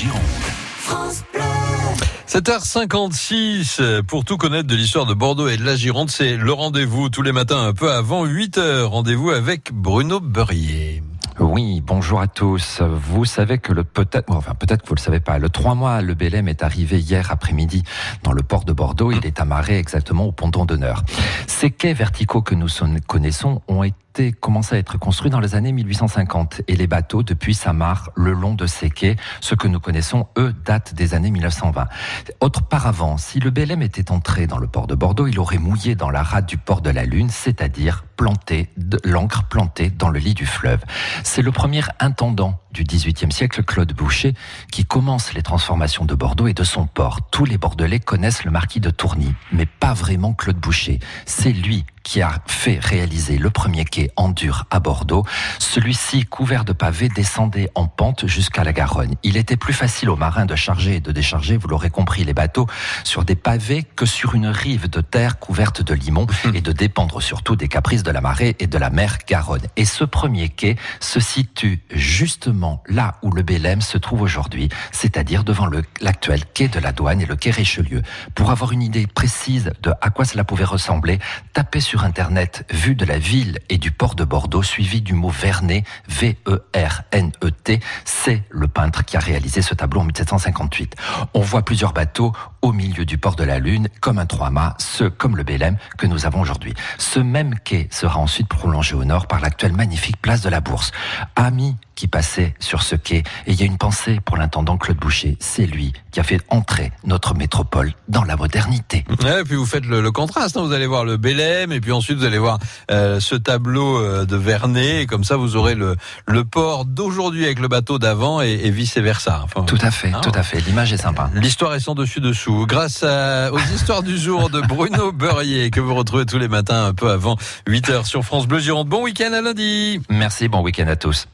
Gironde. 7h56, pour tout connaître de l'histoire de Bordeaux et de la Gironde, c'est le rendez-vous tous les matins un peu avant 8h. Rendez-vous avec Bruno Beurrier. Oui, bonjour à tous. Vous savez que le peut-être, enfin peut-être que vous le savez pas, le 3 mois, le Bélem est arrivé hier après-midi dans le port de Bordeaux. Il est amarré exactement au ponton d'honneur. Ces quais verticaux que nous connaissons ont été commencé à être construit dans les années 1850 et les bateaux depuis s'amarrent le long de ces quais. Ce que nous connaissons, eux, datent des années 1920. Auparavant, si le BLM était entré dans le port de Bordeaux, il aurait mouillé dans la rade du port de la Lune, c'est-à-dire planté, l'encre plantée dans le lit du fleuve. C'est le premier intendant du XVIIIe siècle, Claude Boucher, qui commence les transformations de Bordeaux et de son port. Tous les Bordelais connaissent le marquis de Tourny, mais pas vraiment Claude Boucher. C'est lui qui a fait réaliser le premier quai en dur à Bordeaux. Celui-ci, couvert de pavés, descendait en pente jusqu'à la Garonne. Il était plus facile aux marins de charger et de décharger, vous l'aurez compris, les bateaux sur des pavés que sur une rive de terre couverte de limon et de dépendre surtout des caprices de la marée et de la mer Garonne. Et ce premier quai se situe justement là où le Bélem se trouve aujourd'hui, c'est-à-dire devant l'actuel quai de la douane et le quai Richelieu. Pour avoir une idée précise de à quoi cela pouvait ressembler, tapez sur Internet vue de la ville et du port de Bordeaux, suivi du mot Vernet, V-E-R-N-E-T. C'est le peintre qui a réalisé ce tableau en 1758. On voit plusieurs bateaux au milieu du port de la Lune, comme un trois-mâts, ce comme le Bélem que nous avons aujourd'hui. Ce même quai sera ensuite prolongé au nord par l'actuelle magnifique place de la Bourse. Amis qui passait sur ce quai. Et il y a une pensée pour l'intendant Claude Boucher. C'est lui qui a fait entrer notre métropole dans la modernité. et puis vous faites le, contraste. Hein. Vous allez voir le Bélem et puis ensuite vous allez voir euh, ce tableau euh, de Vernet. Et comme ça, vous aurez le, le port d'aujourd'hui avec le bateau d'avant et, vice versa. Enfin, tout à fait, hein. tout à fait. L'image est sympa. L'histoire est sans dessus Grâce aux histoires du jour de Bruno Beurrier que vous retrouvez tous les matins un peu avant 8 h sur France Bleu Gironde. Bon week-end à lundi. Merci. Bon week-end à tous.